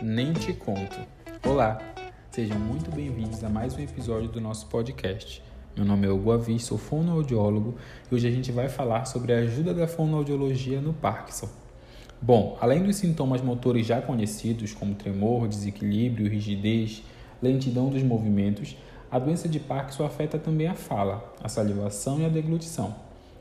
Nem te conto. Olá, sejam muito bem-vindos a mais um episódio do nosso podcast. Meu nome é Hugo Avis, sou fonoaudiólogo e hoje a gente vai falar sobre a ajuda da fonoaudiologia no Parkinson. Bom, além dos sintomas motores já conhecidos, como tremor, desequilíbrio, rigidez, lentidão dos movimentos, a doença de Parkinson afeta também a fala, a salivação e a deglutição.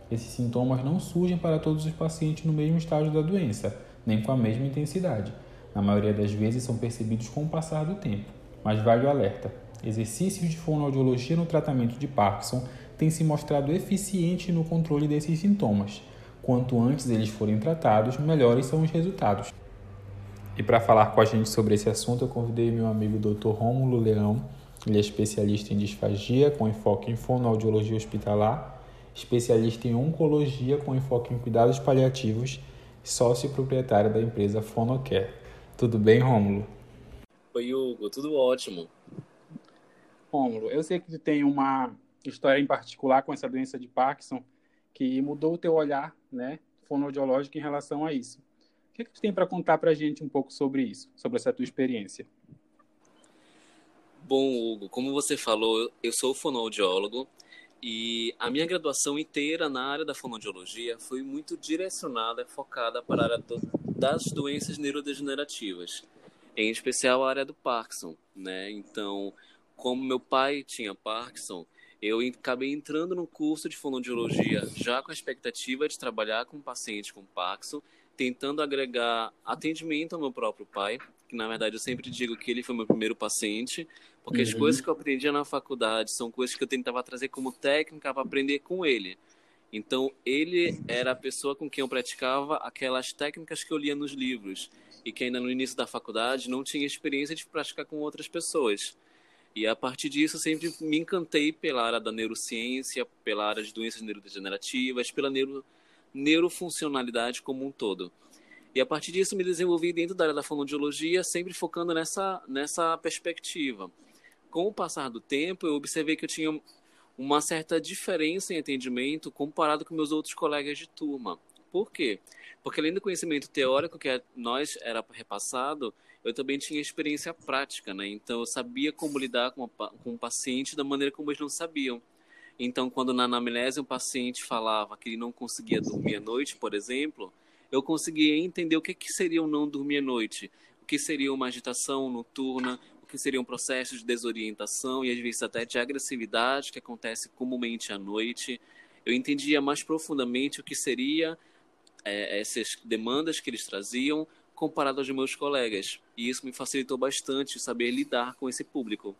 Esses sintomas não surgem para todos os pacientes no mesmo estágio da doença, nem com a mesma intensidade. Na maioria das vezes são percebidos com o passar do tempo. Mas vale o alerta: exercícios de fonoaudiologia no tratamento de Parkinson têm se mostrado eficientes no controle desses sintomas. Quanto antes eles forem tratados, melhores são os resultados. E para falar com a gente sobre esse assunto, eu convidei meu amigo Dr. Rômulo Leão, ele é especialista em disfagia, com enfoque em fonoaudiologia hospitalar, especialista em oncologia, com enfoque em cuidados paliativos, sócio proprietário da empresa Fonocare. Tudo bem, Rômulo? Oi, Hugo, tudo ótimo. Rômulo, eu sei que tu tem uma história em particular com essa doença de Parkinson que mudou o teu olhar, né, fonoaudiológico em relação a isso. O que, é que tu tem para contar para a gente um pouco sobre isso, sobre essa tua experiência? Bom, Hugo, como você falou, eu sou fonoaudiólogo e a minha graduação inteira na área da fonoaudiologia foi muito direcionada, focada para a área do, das doenças neurodegenerativas, em especial a área do Parkinson, né? Então, como meu pai tinha Parkinson, eu acabei entrando no curso de fonoaudiologia já com a expectativa de trabalhar com paciente com Parkinson, tentando agregar atendimento ao meu próprio pai, que na verdade eu sempre digo que ele foi meu primeiro paciente, porque uhum. as coisas que eu aprendia na faculdade são coisas que eu tentava trazer como técnica para aprender com ele. Então, ele era a pessoa com quem eu praticava aquelas técnicas que eu lia nos livros e que ainda no início da faculdade não tinha experiência de praticar com outras pessoas. E a partir disso, sempre me encantei pela área da neurociência, pela área de doenças neurodegenerativas, pela neuro, neurofuncionalidade como um todo. E a partir disso, me desenvolvi dentro da área da fonoaudiologia, sempre focando nessa, nessa perspectiva com o passar do tempo, eu observei que eu tinha uma certa diferença em atendimento comparado com meus outros colegas de turma. Por quê? Porque além do conhecimento teórico que nós era repassado, eu também tinha experiência prática, né? Então eu sabia como lidar com, a, com o paciente da maneira como eles não sabiam. Então, quando na anamnese um paciente falava que ele não conseguia dormir à noite, por exemplo, eu conseguia entender o que, que seria o não dormir à noite, o que seria uma agitação noturna, que seriam processos de desorientação e às vezes até de agressividade que acontece comumente à noite. Eu entendia mais profundamente o que seria é, essas demandas que eles traziam comparado aos meus colegas. E isso me facilitou bastante saber lidar com esse público.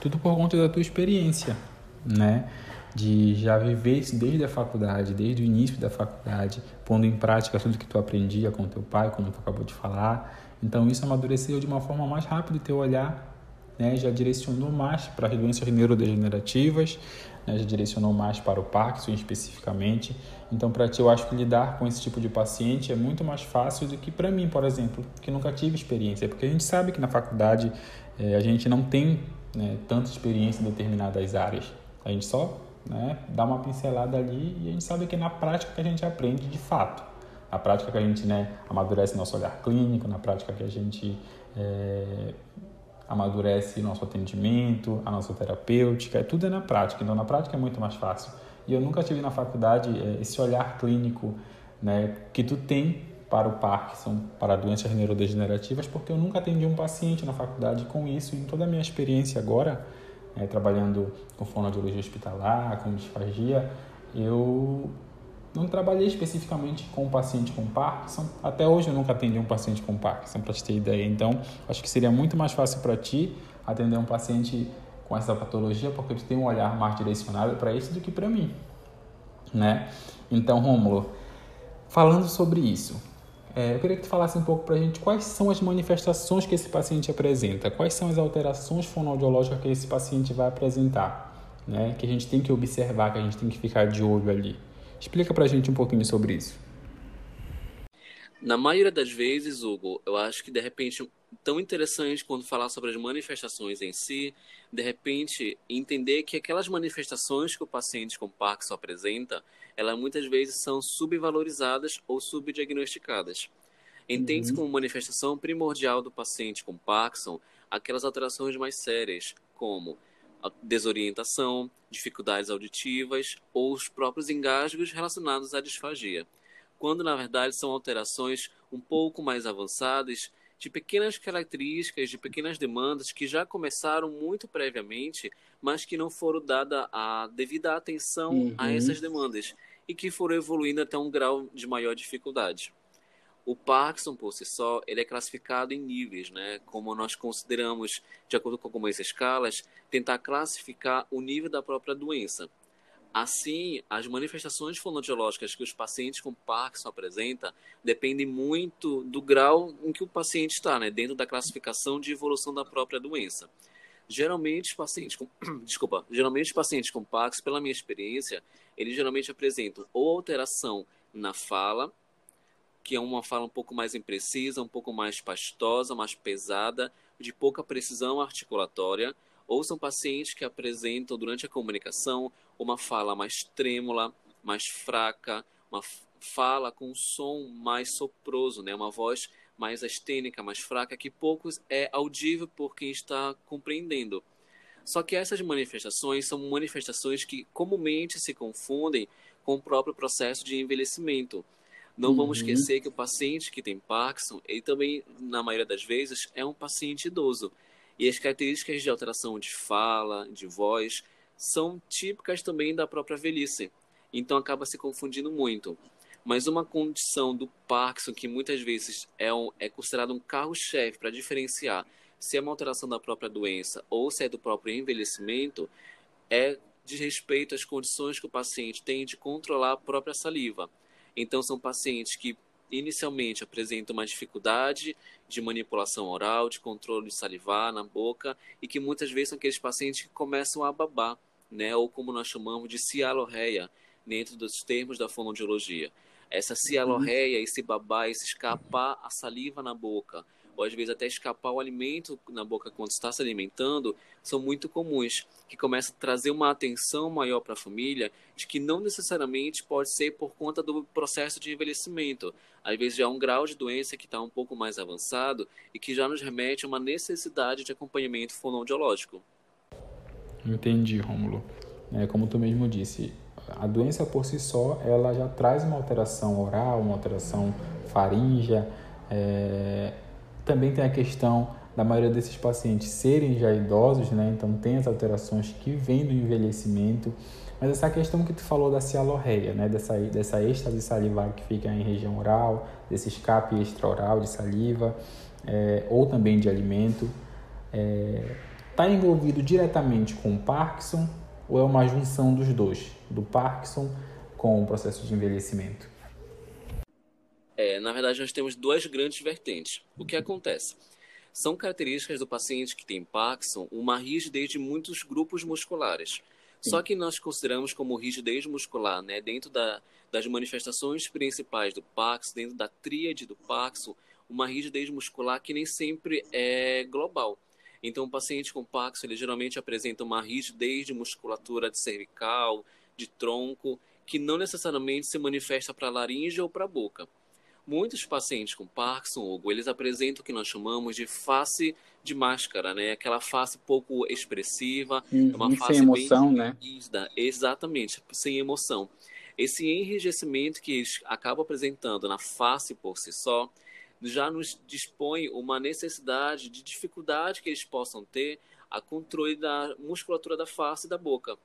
Tudo por conta da tua experiência, né? De já viver isso desde a faculdade, desde o início da faculdade, pondo em prática tudo que tu aprendia com teu pai, como tu acabou de falar, então isso amadureceu de uma forma mais rápida o teu olhar, né? já direcionou mais para as doenças neurodegenerativas, né? já direcionou mais para o Parkinson especificamente. Então para ti eu acho que lidar com esse tipo de paciente é muito mais fácil do que para mim, por exemplo, que nunca tive experiência, porque a gente sabe que na faculdade é, a gente não tem né, tanta experiência em determinadas áreas. A gente só né, dá uma pincelada ali e a gente sabe que é na prática que a gente aprende de fato na prática que a gente né, amadurece nosso olhar clínico, na prática que a gente é, amadurece nosso atendimento, a nossa terapêutica, tudo é na prática, então na prática é muito mais fácil. E eu nunca tive na faculdade é, esse olhar clínico né, que tu tem para o Parkinson, para doenças neurodegenerativas, porque eu nunca atendi um paciente na faculdade com isso e em toda a minha experiência agora, é, trabalhando com fonoaudiologia hospitalar, com disfagia, eu não trabalhei especificamente com um paciente com Parkinson. Até hoje eu nunca atendi um paciente com Parkinson, para te ter ideia. Então, acho que seria muito mais fácil para ti atender um paciente com essa patologia, porque tu tem um olhar mais direcionado para isso do que para mim, né? Então, Rômulo, falando sobre isso, é, eu queria que tu falasse um pouco para a gente quais são as manifestações que esse paciente apresenta, quais são as alterações fonoaudiológicas que esse paciente vai apresentar, né? Que a gente tem que observar, que a gente tem que ficar de olho ali. Explica pra gente um pouquinho sobre isso. Na maioria das vezes, Hugo, eu acho que de repente tão interessante quando falar sobre as manifestações em si, de repente entender que aquelas manifestações que o paciente com Parkinson apresenta, elas muitas vezes são subvalorizadas ou subdiagnosticadas. Entende-se uhum. como manifestação primordial do paciente com Parkinson aquelas alterações mais sérias, como desorientação, dificuldades auditivas ou os próprios engasgos relacionados à disfagia, quando na verdade são alterações um pouco mais avançadas de pequenas características, de pequenas demandas que já começaram muito previamente, mas que não foram dada a devida atenção uhum. a essas demandas e que foram evoluindo até um grau de maior dificuldade. O Parkinson, por si só, ele é classificado em níveis, né? Como nós consideramos, de acordo com algumas escalas, tentar classificar o nível da própria doença. Assim, as manifestações fonodiológicas que os pacientes com Parkinson apresentam dependem muito do grau em que o paciente está, né? Dentro da classificação de evolução da própria doença. Geralmente, pacientes com, desculpa, geralmente os pacientes com Parkinson, pela minha experiência, eles geralmente apresentam ou alteração na fala, que é uma fala um pouco mais imprecisa, um pouco mais pastosa, mais pesada, de pouca precisão articulatória, ou são pacientes que apresentam durante a comunicação uma fala mais trêmula, mais fraca, uma fala com um som mais soproso, né? uma voz mais astênica, mais fraca, que poucos é audível por quem está compreendendo. Só que essas manifestações são manifestações que comumente se confundem com o próprio processo de envelhecimento. Não uhum. vamos esquecer que o paciente que tem Parkinson, ele também, na maioria das vezes, é um paciente idoso. E as características de alteração de fala, de voz, são típicas também da própria velhice. Então acaba se confundindo muito. Mas uma condição do Parkinson que muitas vezes é, um, é considerado um carro-chefe para diferenciar se é uma alteração da própria doença ou se é do próprio envelhecimento, é de respeito às condições que o paciente tem de controlar a própria saliva. Então, são pacientes que inicialmente apresentam uma dificuldade de manipulação oral, de controle de salivar na boca, e que muitas vezes são aqueles pacientes que começam a babar, né? ou como nós chamamos de cialorreia, dentro dos termos da fonoaudiologia. Essa cialorreia, esse babar, esse escapar a saliva na boca, ou às vezes até escapar o alimento na boca quando está se alimentando, são muito comuns, que começa a trazer uma atenção maior para a família, de que não necessariamente pode ser por conta do processo de envelhecimento. Às vezes já é um grau de doença que está um pouco mais avançado e que já nos remete a uma necessidade de acompanhamento fonoaudiológico. Entendi, Rômulo. É, como tu mesmo disse, a doença por si só, ela já traz uma alteração oral, uma alteração faríngea, é, também tem a questão da maioria desses pacientes serem já idosos, né? Então tem as alterações que vêm do envelhecimento. Mas essa questão que tu falou da cialorreia, né? Dessa, dessa êxtase salivar que fica em região oral, desse escape extraoral de saliva, é, ou também de alimento, está é, envolvido diretamente com o Parkinson ou é uma junção dos dois, do Parkinson com o processo de envelhecimento? É, na verdade, nós temos duas grandes vertentes. O que acontece? São características do paciente que tem Parkinson uma rigidez de muitos grupos musculares. Só que nós consideramos como rigidez muscular, né, dentro da, das manifestações principais do Parkinson, dentro da tríade do Parkinson, uma rigidez muscular que nem sempre é global. Então, o paciente com Parkinson, ele geralmente apresenta uma rigidez de musculatura de cervical, de tronco, que não necessariamente se manifesta para a laringe ou para a boca. Muitos pacientes com Parkinson, Hugo, eles apresentam o que nós chamamos de face de máscara, né? Aquela face pouco expressiva, uhum, uma face sem emoção, bem né? rígida, exatamente, sem emoção. Esse enrijecimento que eles acabam apresentando na face por si só, já nos dispõe uma necessidade de dificuldade que eles possam ter a controle da musculatura da face e da boca.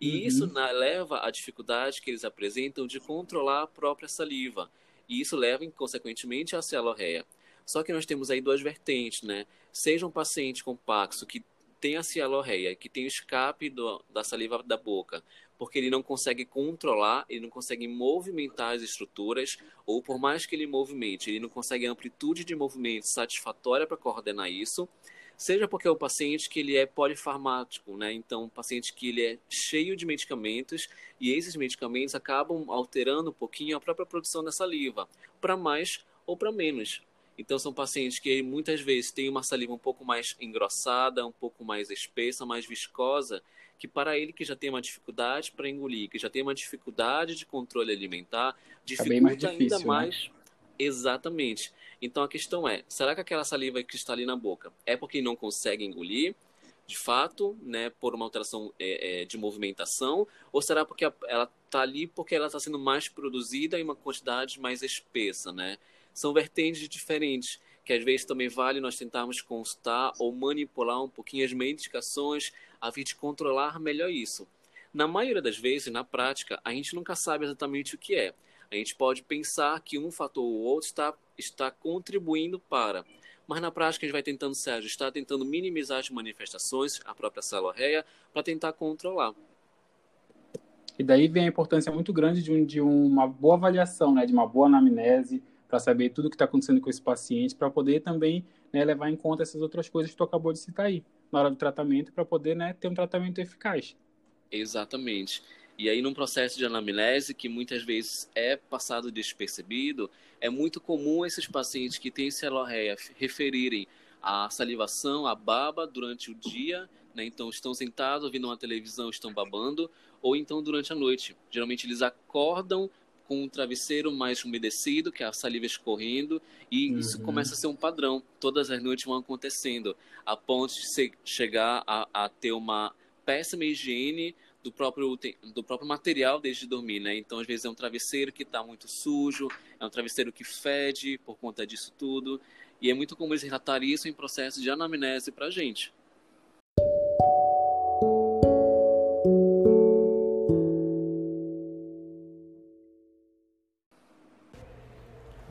E uhum. isso na, leva à dificuldade que eles apresentam de controlar a própria saliva e isso leva, consequentemente, à cialorreia. Só que nós temos aí duas vertentes, né? Seja um paciente com Paxo que tem a cialorreia, que tem o escape do, da saliva da boca, porque ele não consegue controlar, ele não consegue movimentar as estruturas, ou por mais que ele movimente, ele não consegue amplitude de movimento satisfatória para coordenar isso, seja porque é um paciente que ele é polifarmático, né? Então, um paciente que ele é cheio de medicamentos e esses medicamentos acabam alterando um pouquinho a própria produção da saliva, para mais ou para menos. Então, são pacientes que muitas vezes têm uma saliva um pouco mais engrossada, um pouco mais espessa, mais viscosa, que para ele que já tem uma dificuldade para engolir, que já tem uma dificuldade de controle alimentar, dificulta é mais difícil, ainda né? mais Exatamente. Então a questão é, será que aquela saliva que está ali na boca é porque não consegue engolir? de fato, né, por uma alteração é, é, de movimentação, ou será porque ela está ali porque ela está sendo mais produzida em uma quantidade mais espessa, né? São vertentes diferentes, que às vezes também vale nós tentarmos constar ou manipular um pouquinho as medicações a fim de controlar melhor isso. Na maioria das vezes, na prática, a gente nunca sabe exatamente o que é. A gente pode pensar que um fator ou outro está, está contribuindo para, mas na prática a gente vai tentando se ajustar, tentando minimizar as manifestações, a própria celorreia, para tentar controlar. E daí vem a importância muito grande de, um, de uma boa avaliação, né, de uma boa anamnese, para saber tudo o que está acontecendo com esse paciente, para poder também né, levar em conta essas outras coisas que tu acabou de citar aí, na hora do tratamento, para poder né, ter um tratamento eficaz. Exatamente. E aí, num processo de anamnese, que muitas vezes é passado despercebido, é muito comum esses pacientes que têm celorreia referirem a salivação, a baba durante o dia, né? então estão sentados ouvindo uma televisão, estão babando, ou então durante a noite. Geralmente eles acordam com um travesseiro mais umedecido, que é a saliva escorrendo, e uhum. isso começa a ser um padrão. Todas as noites vão acontecendo, a ponto de chegar a, a ter uma péssima higiene do próprio, do próprio material desde dormir, né? Então, às vezes é um travesseiro que está muito sujo, é um travesseiro que fede por conta disso tudo. E é muito comum eles relatarem isso em processo de anamnese para a gente.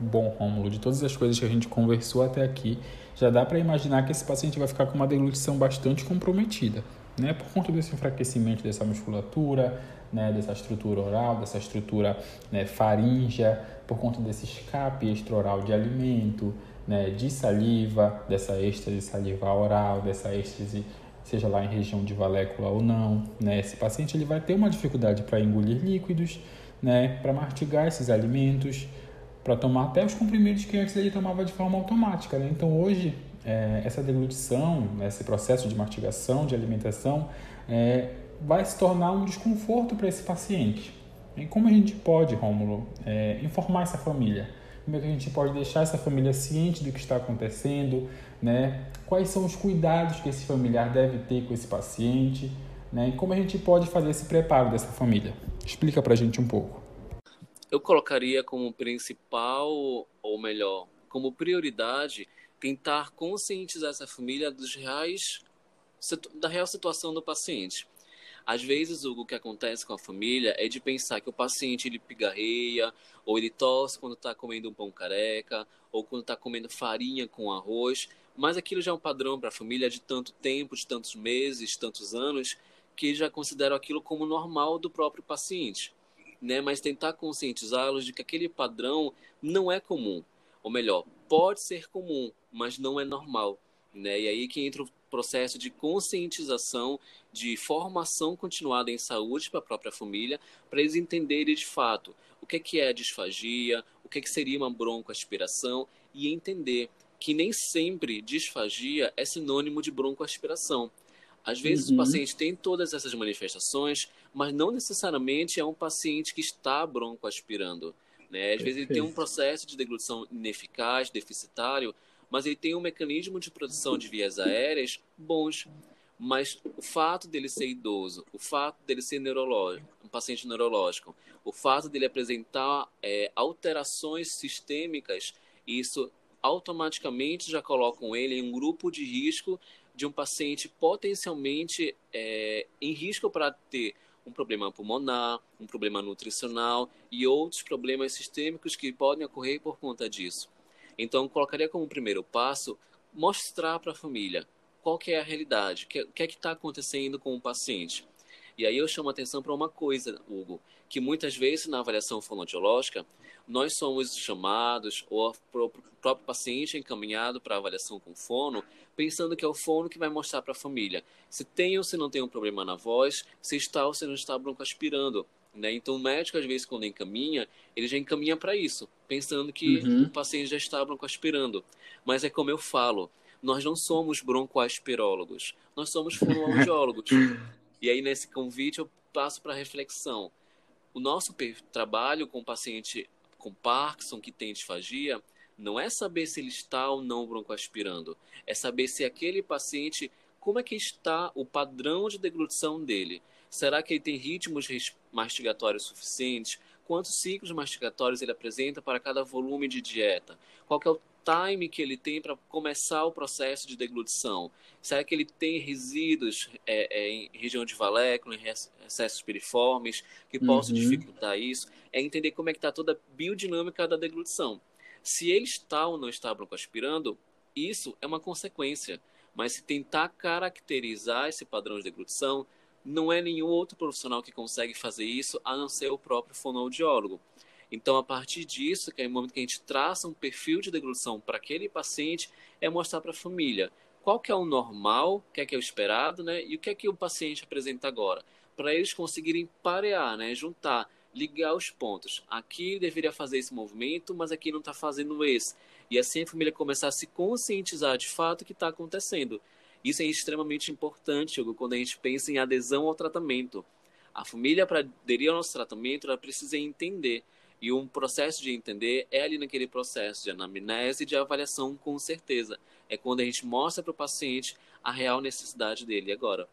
Bom, Rômulo, de todas as coisas que a gente conversou até aqui, já dá para imaginar que esse paciente vai ficar com uma deglutição bastante comprometida né, por conta desse enfraquecimento dessa musculatura, né, dessa estrutura oral, dessa estrutura né, faríngea, por conta desse escape extraoral de alimento, né, de saliva, dessa êxtase salivar oral, dessa êxtase seja lá em região de valécula ou não, né, esse paciente ele vai ter uma dificuldade para engolir líquidos, né, para mastigar esses alimentos, para tomar até os comprimidos que antes ele tomava de forma automática. Né? Então hoje é, essa deglutição, esse processo de mastigação, de alimentação, é, vai se tornar um desconforto para esse paciente. E como a gente pode, Rômulo, é, informar essa família? Como é que a gente pode deixar essa família ciente do que está acontecendo? Né? Quais são os cuidados que esse familiar deve ter com esse paciente? Né? E como a gente pode fazer esse preparo dessa família? Explica para a gente um pouco. Eu colocaria como principal, ou melhor, como prioridade, tentar conscientizar essa família dos reais, da real situação do paciente. Às vezes, o que acontece com a família é de pensar que o paciente ele pigarreia, ou ele tosse quando está comendo um pão careca, ou quando está comendo farinha com arroz, mas aquilo já é um padrão para a família de tanto tempo, de tantos meses, tantos anos, que já consideram aquilo como normal do próprio paciente. Né? Mas tentar conscientizá-los de que aquele padrão não é comum. Ou melhor, pode ser comum, mas não é normal. Né? E aí que entra o processo de conscientização, de formação continuada em saúde para a própria família, para eles entenderem de fato o que é, que é disfagia, o que, é que seria uma broncoaspiração e entender que nem sempre disfagia é sinônimo de broncoaspiração. Às vezes uhum. o paciente tem todas essas manifestações, mas não necessariamente é um paciente que está broncoaspirando. Né? Às vezes ele tem um processo de deglutição ineficaz, deficitário, mas ele tem um mecanismo de produção de vias aéreas bons. Mas o fato dele ser idoso, o fato dele ser neurológico, um paciente neurológico, o fato dele apresentar é, alterações sistêmicas, isso automaticamente já colocam ele em um grupo de risco de um paciente potencialmente é, em risco para ter um problema pulmonar, um problema nutricional e outros problemas sistêmicos que podem ocorrer por conta disso. Então, colocaria como primeiro passo mostrar para a família qual que é a realidade, o que, é que está acontecendo com o paciente. E aí eu chamo a atenção para uma coisa, Hugo, que muitas vezes na avaliação fonoaudiológica nós somos chamados ou o próprio paciente é encaminhado para avaliação com fono, pensando que é o fono que vai mostrar para a família se tem ou se não tem um problema na voz, se está ou se não está broncoaspirando. Né? Então, o médico, às vezes, quando encaminha, ele já encaminha para isso, pensando que uhum. o paciente já está broncoaspirando. Mas é como eu falo, nós não somos broncoaspirólogos, nós somos fonoaudiólogos. e aí, nesse convite, eu passo para reflexão. O nosso trabalho com o paciente com Parkinson que tem disfagia, não é saber se ele está ou não broncoaspirando, é saber se aquele paciente, como é que está o padrão de deglutição dele. Será que ele tem ritmos mastigatórios suficientes? Quantos ciclos mastigatórios ele apresenta para cada volume de dieta? Qual é o time que ele tem para começar o processo de deglutição? Será que ele tem resíduos é, é, em região de valéculo, em excessos piriformes, que possam uhum. dificultar isso? É entender como é que está toda a biodinâmica da deglutição. Se ele está ou não está broncoaspirando, isso é uma consequência. Mas se tentar caracterizar esse padrão de deglutição, não é nenhum outro profissional que consegue fazer isso, a não ser o próprio fonoaudiólogo. Então, a partir disso, que é o momento que a gente traça um perfil de deglutição para aquele paciente, é mostrar para a família qual que é o normal, o que é que é o esperado, né? E o que é que o paciente apresenta agora, para eles conseguirem parear, né? Juntar ligar os pontos. Aqui deveria fazer esse movimento, mas aqui não está fazendo esse. E assim a família começar a se conscientizar de fato que está acontecendo. Isso é extremamente importante, Hugo, quando a gente pensa em adesão ao tratamento. A família, para aderir ao nosso tratamento, ela precisa entender. E um processo de entender é ali naquele processo de anamnese e de avaliação, com certeza. É quando a gente mostra para o paciente a real necessidade dele. Agora.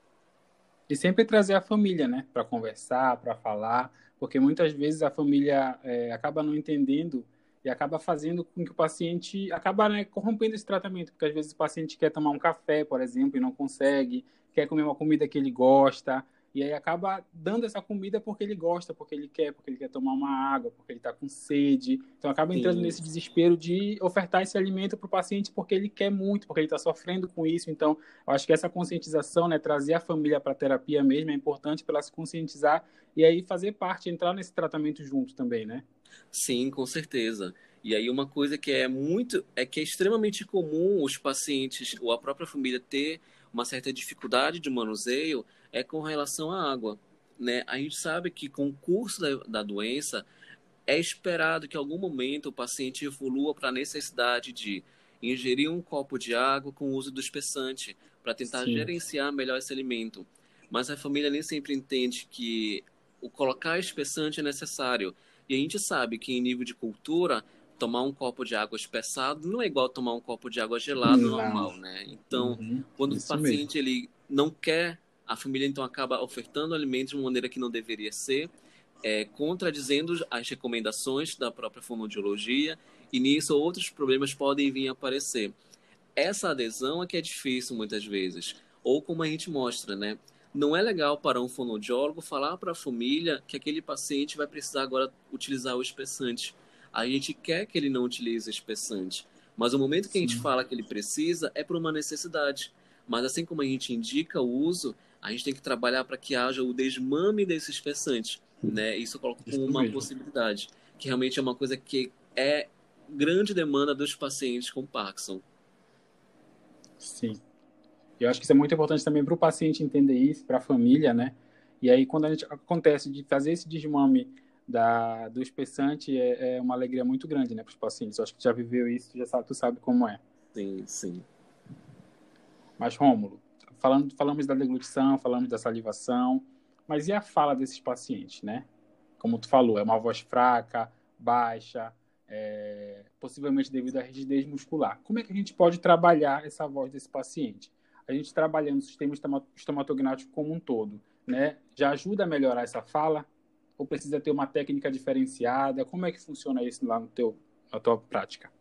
E sempre trazer a família, né, para conversar, para falar, porque muitas vezes a família é, acaba não entendendo e acaba fazendo com que o paciente acaba né, corrompendo esse tratamento, porque às vezes o paciente quer tomar um café, por exemplo, e não consegue, quer comer uma comida que ele gosta, e aí acaba dando essa comida porque ele gosta, porque ele quer, porque ele quer tomar uma água, porque ele está com sede. Então acaba entrando nesse desespero de ofertar esse alimento para o paciente porque ele quer muito, porque ele está sofrendo com isso. Então, eu acho que essa conscientização, né, trazer a família para a terapia mesmo é importante para ela se conscientizar e aí fazer parte, entrar nesse tratamento junto também, né? Sim, com certeza. E aí uma coisa que é muito, é que é extremamente comum os pacientes ou a própria família ter uma certa dificuldade de manuseio é com relação à água. Né? A gente sabe que com o curso da, da doença é esperado que em algum momento o paciente evolua para a necessidade de ingerir um copo de água com o uso do espessante para tentar Sim. gerenciar melhor esse alimento. Mas a família nem sempre entende que o colocar espessante é necessário. E a gente sabe que em nível de cultura, tomar um copo de água espessado não é igual tomar um copo de água gelado não. normal, né? Então, uhum, quando o paciente mesmo. ele não quer a família então acaba ofertando alimentos de uma maneira que não deveria ser, é, contradizendo as recomendações da própria fonoaudiologia, e nisso outros problemas podem vir a aparecer. Essa adesão é que é difícil muitas vezes, ou como a gente mostra, né? Não é legal para um fonoaudiólogo falar para a família que aquele paciente vai precisar agora utilizar o espessante. A gente quer que ele não utilize o espessante, mas o momento que Sim. a gente fala que ele precisa é por uma necessidade. Mas assim como a gente indica o uso, a gente tem que trabalhar para que haja o desmame desse espessante, né? Isso eu coloco como uma possibilidade, que realmente é uma coisa que é grande demanda dos pacientes com Parkinson. Sim. Eu acho que isso é muito importante também para o paciente entender isso, para a família, né? E aí, quando a gente acontece de fazer esse desmame da, do espessante, é, é uma alegria muito grande, né, para os pacientes. Eu acho que já viveu isso, já sabe, tu sabe como é. Sim, sim. Mas, Rômulo, falando, falamos da deglutição, falamos da salivação, mas e a fala desses pacientes, né? Como tu falou, é uma voz fraca, baixa, é, possivelmente devido à rigidez muscular. Como é que a gente pode trabalhar essa voz desse paciente? A gente trabalhando o sistema estomatognático como um todo, né? Já ajuda a melhorar essa fala? Ou precisa ter uma técnica diferenciada? Como é que funciona isso lá no teu, na tua prática?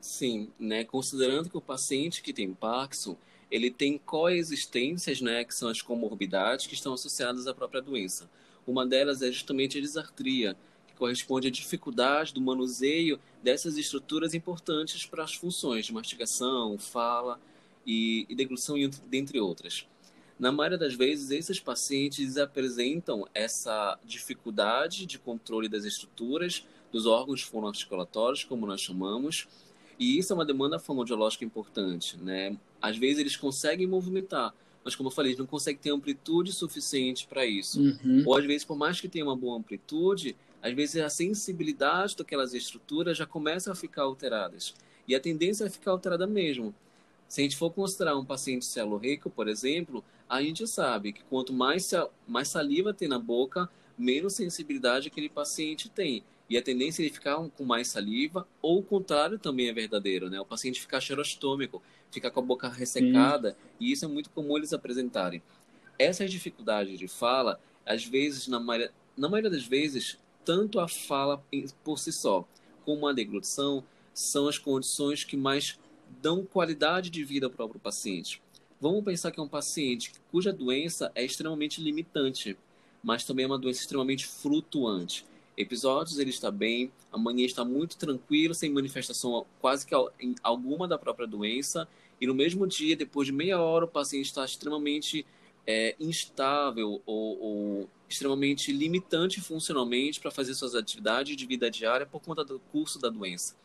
Sim, né? Considerando que o paciente que tem Parkinson, ele tem coexistências, né, que são as comorbidades que estão associadas à própria doença. Uma delas é justamente a disartria, que corresponde à dificuldade do manuseio dessas estruturas importantes para as funções de mastigação, fala e, e deglução, dentre outras. Na maioria das vezes, esses pacientes apresentam essa dificuldade de controle das estruturas dos órgãos fonoarticulatórios, como nós chamamos, e isso é uma demanda fonoaudiológica importante, né? Às vezes eles conseguem movimentar, mas como eu falei, eles não conseguem ter amplitude suficiente para isso. Uhum. Ou às vezes, por mais que tenha uma boa amplitude, às vezes a sensibilidade daquelas estruturas já começa a ficar alteradas. E a tendência é ficar alterada mesmo. Se a gente for considerar um paciente celorreico, por exemplo, a gente sabe que quanto mais, mais saliva tem na boca, menos sensibilidade aquele paciente tem. E a tendência é ele ficar com mais saliva, ou o contrário também é verdadeiro, né? O paciente ficar xerostômico, ficar com a boca ressecada, Sim. e isso é muito comum eles apresentarem. Essas dificuldades de fala, às vezes, na maioria, na maioria das vezes, tanto a fala por si só, como a deglutição, são as condições que mais dão qualidade de vida ao próprio paciente. Vamos pensar que é um paciente cuja doença é extremamente limitante, mas também é uma doença extremamente flutuante. Episódios ele está bem, amanhã está muito tranquilo, sem manifestação quase que alguma da própria doença, e no mesmo dia, depois de meia hora, o paciente está extremamente é, instável ou, ou extremamente limitante funcionalmente para fazer suas atividades de vida diária por conta do curso da doença.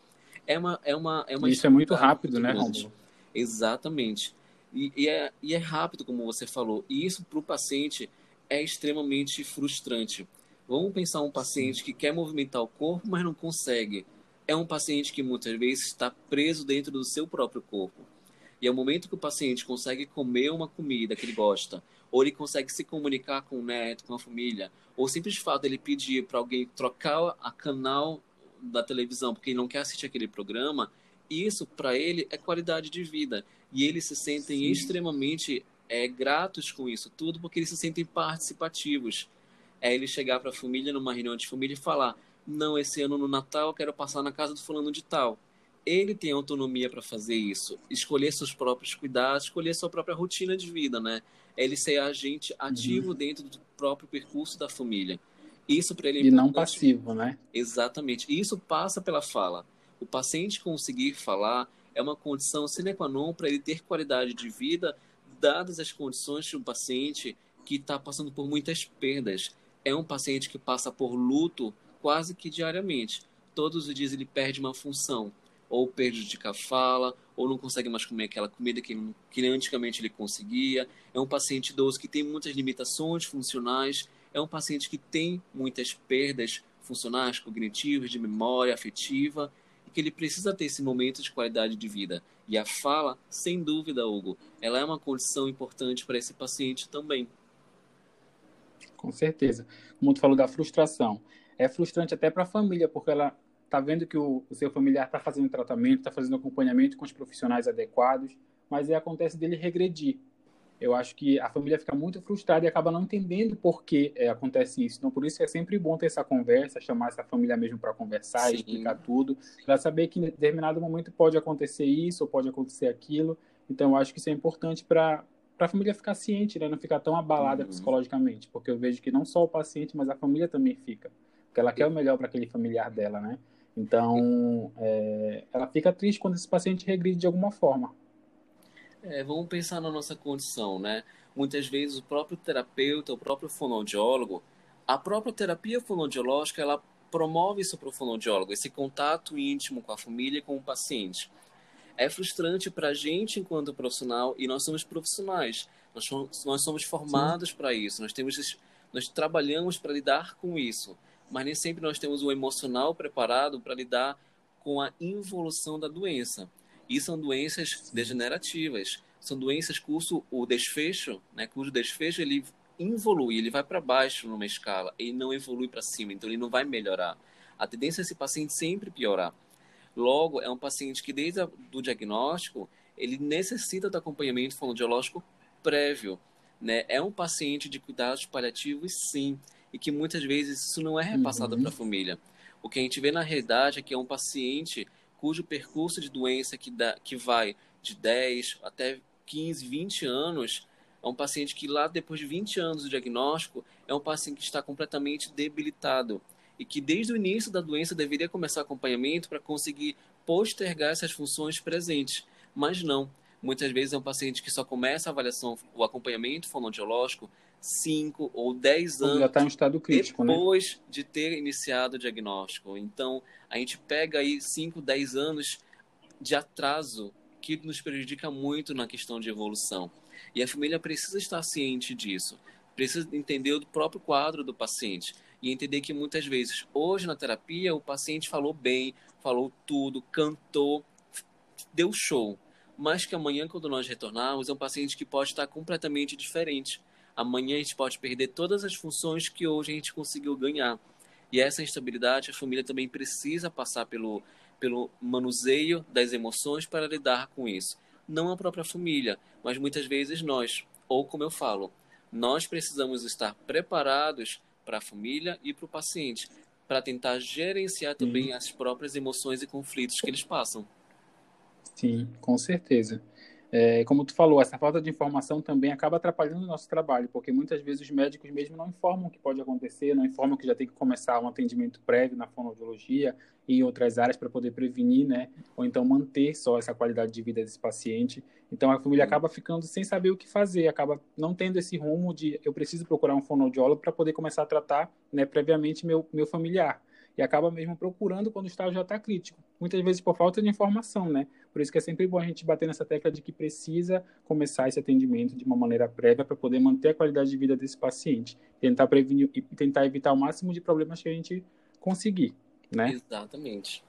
É uma, é uma, é uma Isso é muito rápido, né, Romulo? Exatamente. E, e, é, e é rápido, como você falou. E isso para o paciente é extremamente frustrante. Vamos pensar um paciente que quer movimentar o corpo, mas não consegue. É um paciente que muitas vezes está preso dentro do seu próprio corpo. E é o momento que o paciente consegue comer uma comida que ele gosta, ou ele consegue se comunicar com o neto, com a família, ou simples fato ele pedir para alguém trocar a canal da televisão porque ele não quer assistir aquele programa, isso para ele é qualidade de vida. E eles se sentem Sim. extremamente é, gratos com isso tudo porque eles se sentem participativos. É ele chegar para a família numa reunião de família e falar: Não, esse ano no Natal eu quero passar na casa do fulano de tal. Ele tem autonomia para fazer isso, escolher seus próprios cuidados, escolher sua própria rotina de vida, né? É ele ser agente ativo uhum. dentro do próprio percurso da família. Isso para ele é E não passivo, né? Exatamente. Isso passa pela fala. O paciente conseguir falar é uma condição sine qua non para ele ter qualidade de vida, dadas as condições de um paciente que está passando por muitas perdas. É um paciente que passa por luto quase que diariamente. Todos os dias ele perde uma função, ou prejudica a fala, ou não consegue mais comer aquela comida que, que antigamente ele conseguia. É um paciente idoso que tem muitas limitações funcionais é um paciente que tem muitas perdas funcionais, cognitivas, de memória afetiva, e que ele precisa ter esse momento de qualidade de vida. E a fala, sem dúvida, Hugo, ela é uma condição importante para esse paciente também. Com certeza. Como tu falou da frustração. É frustrante até para a família, porque ela está vendo que o, o seu familiar está fazendo tratamento, está fazendo acompanhamento com os profissionais adequados, mas aí acontece dele regredir eu acho que a família fica muito frustrada e acaba não entendendo por que é, acontece isso. Então, por isso é sempre bom ter essa conversa, chamar essa família mesmo para conversar, Sim. explicar tudo, para saber que em determinado momento pode acontecer isso ou pode acontecer aquilo. Então, eu acho que isso é importante para para a família ficar ciente, né? não ficar tão abalada uhum. psicologicamente, porque eu vejo que não só o paciente, mas a família também fica, porque ela quer o melhor para aquele familiar dela, né? Então, é, ela fica triste quando esse paciente regride de alguma forma. É, vamos pensar na nossa condição, né? Muitas vezes o próprio terapeuta, o próprio fonoaudiólogo, a própria terapia fonoaudiológica, ela promove isso para o fonoaudiólogo, esse contato íntimo com a família e com o paciente. É frustrante para a gente enquanto profissional e nós somos profissionais. Nós somos, nós somos formados para isso. Nós temos, nós trabalhamos para lidar com isso, mas nem sempre nós temos o emocional preparado para lidar com a involução da doença. E são doenças degenerativas. São doenças cujo o desfecho, né, cujo desfecho ele involui, ele vai para baixo numa escala, ele não evolui para cima, então ele não vai melhorar. A tendência é esse paciente sempre piorar. Logo, é um paciente que desde o diagnóstico, ele necessita do acompanhamento fonoaudiológico prévio. Né? É um paciente de cuidados paliativos, sim, e que muitas vezes isso não é repassado uhum. para a família. O que a gente vê na realidade é que é um paciente cujo percurso de doença que, dá, que vai de 10 até 15, 20 anos, é um paciente que lá depois de 20 anos do diagnóstico, é um paciente que está completamente debilitado e que desde o início da doença deveria começar acompanhamento para conseguir postergar essas funções presentes, mas não. Muitas vezes é um paciente que só começa a avaliação, o acompanhamento fonoaudiológico 5 ou 10 anos já está em estado crítico, né? depois né? de ter iniciado o diagnóstico. Então, a gente pega aí 5, 10 anos de atraso que nos prejudica muito na questão de evolução. E a família precisa estar ciente disso, precisa entender o próprio quadro do paciente e entender que muitas vezes, hoje na terapia, o paciente falou bem, falou tudo, cantou, deu show, mas que amanhã, quando nós retornarmos, é um paciente que pode estar completamente diferente Amanhã a gente pode perder todas as funções que hoje a gente conseguiu ganhar. E essa instabilidade, a família também precisa passar pelo, pelo manuseio das emoções para lidar com isso. Não a própria família, mas muitas vezes nós. Ou, como eu falo, nós precisamos estar preparados para a família e para o paciente, para tentar gerenciar também as próprias emoções e conflitos que eles passam. Sim, com certeza. É, como tu falou, essa falta de informação também acaba atrapalhando o nosso trabalho, porque muitas vezes os médicos mesmo não informam o que pode acontecer, não informam que já tem que começar um atendimento prévio na fonoaudiologia e em outras áreas para poder prevenir, né? Ou então manter só essa qualidade de vida desse paciente. Então a família acaba ficando sem saber o que fazer, acaba não tendo esse rumo de eu preciso procurar um fonoaudiólogo para poder começar a tratar, né, previamente meu meu familiar e acaba mesmo procurando quando o estágio já está crítico. Muitas vezes por falta de informação, né? Por isso que é sempre bom a gente bater nessa tecla de que precisa começar esse atendimento de uma maneira prévia para poder manter a qualidade de vida desse paciente, tentar prevenir e tentar evitar o máximo de problemas que a gente conseguir, né? Exatamente.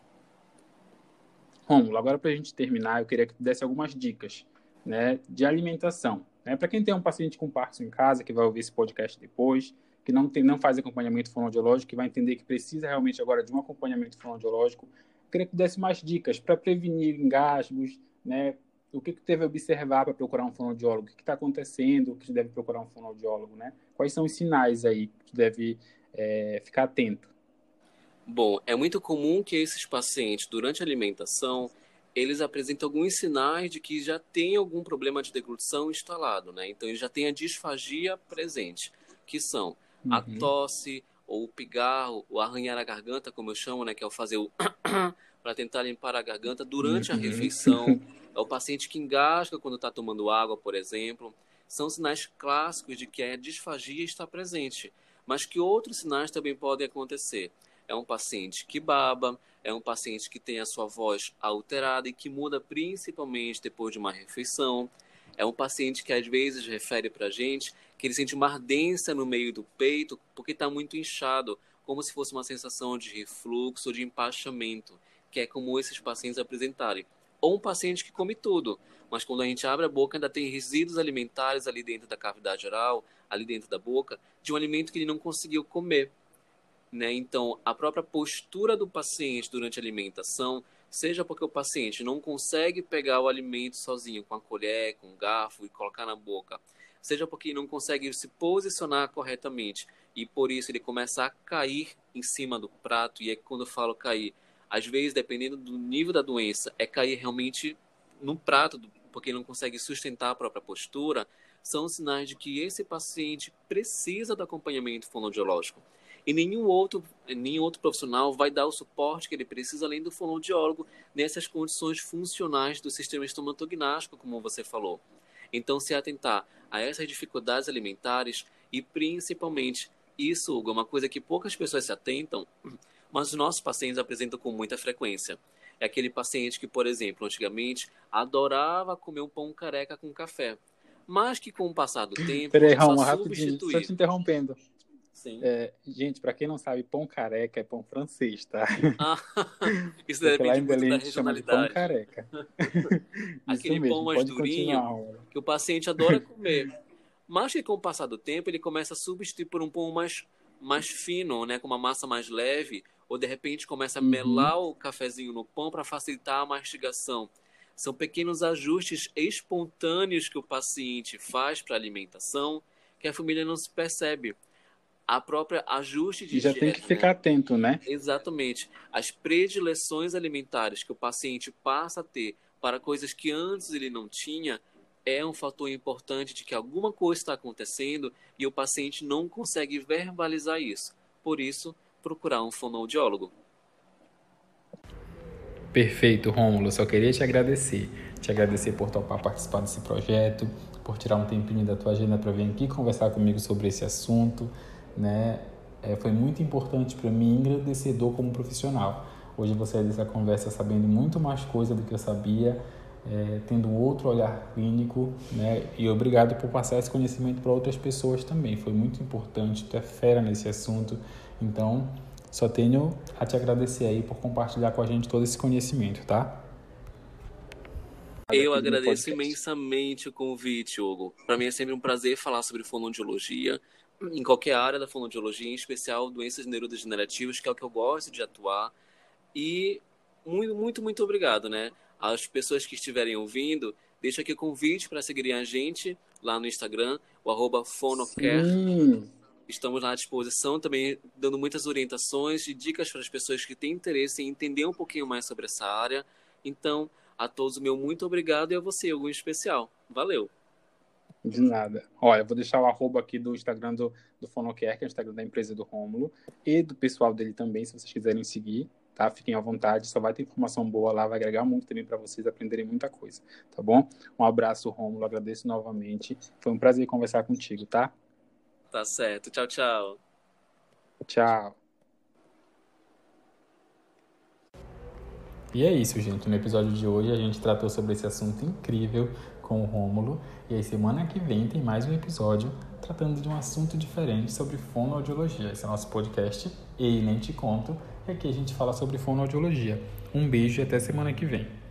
Rômulo, agora para a gente terminar, eu queria que tu desse algumas dicas, né, de alimentação. Né? Para quem tem um paciente com Parkinson em casa, que vai ouvir esse podcast depois, que não, tem, não faz acompanhamento fonoaudiológico, que vai entender que precisa realmente agora de um acompanhamento fonoaudiológico. Queria que desse mais dicas para prevenir engasgos, né? O que, que deve observar para procurar um fonoaudiólogo? O que está acontecendo? O que deve procurar um fonoaudiólogo, né? Quais são os sinais aí que deve é, ficar atento? Bom, é muito comum que esses pacientes, durante a alimentação, eles apresentam alguns sinais de que já tem algum problema de deglutição instalado, né? Então, ele já tem a disfagia presente, que são uhum. a tosse, ou o pigarro, o arranhar a garganta, como eu chamo, né, que é o fazer o para tentar limpar a garganta durante uhum. a refeição. É o paciente que engasga quando está tomando água, por exemplo. São sinais clássicos de que a disfagia está presente, mas que outros sinais também podem acontecer. É um paciente que baba, é um paciente que tem a sua voz alterada e que muda principalmente depois de uma refeição. É um paciente que às vezes refere para a gente que ele sente uma ardência no meio do peito porque está muito inchado, como se fosse uma sensação de refluxo de empachamento, que é como esses pacientes apresentarem. Ou um paciente que come tudo, mas quando a gente abre a boca ainda tem resíduos alimentares ali dentro da cavidade oral, ali dentro da boca, de um alimento que ele não conseguiu comer. Né? Então, a própria postura do paciente durante a alimentação seja porque o paciente não consegue pegar o alimento sozinho com a colher, com o garfo e colocar na boca, seja porque não consegue se posicionar corretamente e por isso ele começa a cair em cima do prato e é quando eu falo cair, às vezes dependendo do nível da doença, é cair realmente no prato porque ele não consegue sustentar a própria postura, são sinais de que esse paciente precisa do acompanhamento fonoaudiológico e nenhum outro, nenhum outro profissional vai dar o suporte que ele precisa, além do fonoaudiólogo, nessas condições funcionais do sistema estomatognástico, como você falou. Então, se atentar a essas dificuldades alimentares e, principalmente, isso, Hugo, é uma coisa que poucas pessoas se atentam, mas os nossos pacientes apresentam com muita frequência. É aquele paciente que, por exemplo, antigamente adorava comer um pão careca com café, mas que com o passar do tempo... Peraí, Raul, rapidinho, só te interrompendo. Sim. É, gente, para quem não sabe, pão careca é pão francês, tá? Ah, isso deve lá em Belém da regionalidade. pão careca. Aquele mesmo, pão mais durinho que o paciente adora comer. Mas que com o passar do tempo ele começa a substituir por um pão mais, mais fino, né, com uma massa mais leve, ou de repente começa a uhum. melar o cafezinho no pão para facilitar a mastigação. São pequenos ajustes espontâneos que o paciente faz para a alimentação que a família não se percebe a própria ajuste de e já dieta, tem que ficar né? atento, né? Exatamente. As predileções alimentares que o paciente passa a ter para coisas que antes ele não tinha é um fator importante de que alguma coisa está acontecendo e o paciente não consegue verbalizar isso. Por isso, procurar um fonoaudiólogo. Perfeito, Rômulo. Só queria te agradecer. Te agradecer por topar participar desse projeto, por tirar um tempinho da tua agenda para vir aqui conversar comigo sobre esse assunto né, é, foi muito importante para mim engrandecedor como profissional. Hoje você é dessa conversa sabendo muito mais coisa do que eu sabia, é, tendo outro olhar clínico, né? E obrigado por passar esse conhecimento para outras pessoas também. Foi muito importante, tu é fera nesse assunto. Então, só tenho a te agradecer aí por compartilhar com a gente todo esse conhecimento, tá? Eu agradeço imensamente o convite, Hugo. Para mim é sempre um prazer falar sobre fonoaudiologia em qualquer área da fonoaudiologia, em especial doenças neurodegenerativas, que é o que eu gosto de atuar. E muito, muito, muito obrigado, né? As pessoas que estiverem ouvindo, deixa aqui o convite para seguirem a gente lá no Instagram, o arroba fonocare. Sim. Estamos lá à disposição também, dando muitas orientações e dicas para as pessoas que têm interesse em entender um pouquinho mais sobre essa área. Então, a todos o meu muito obrigado e a você, algum especial. Valeu! De nada. Olha, eu vou deixar o arroba aqui do Instagram do, do Fonocare, que é o Instagram da empresa do Rômulo, e do pessoal dele também, se vocês quiserem seguir, tá? Fiquem à vontade, só vai ter informação boa lá, vai agregar muito também para vocês aprenderem muita coisa, tá bom? Um abraço, Rômulo, agradeço novamente. Foi um prazer conversar contigo, tá? Tá certo. Tchau, tchau. Tchau. E é isso, gente. No episódio de hoje a gente tratou sobre esse assunto incrível com o Rômulo. E aí semana que vem tem mais um episódio tratando de um assunto diferente sobre fonoaudiologia. Esse é o nosso podcast E Nem Te Conto. E aqui a gente fala sobre fonoaudiologia. Um beijo e até semana que vem.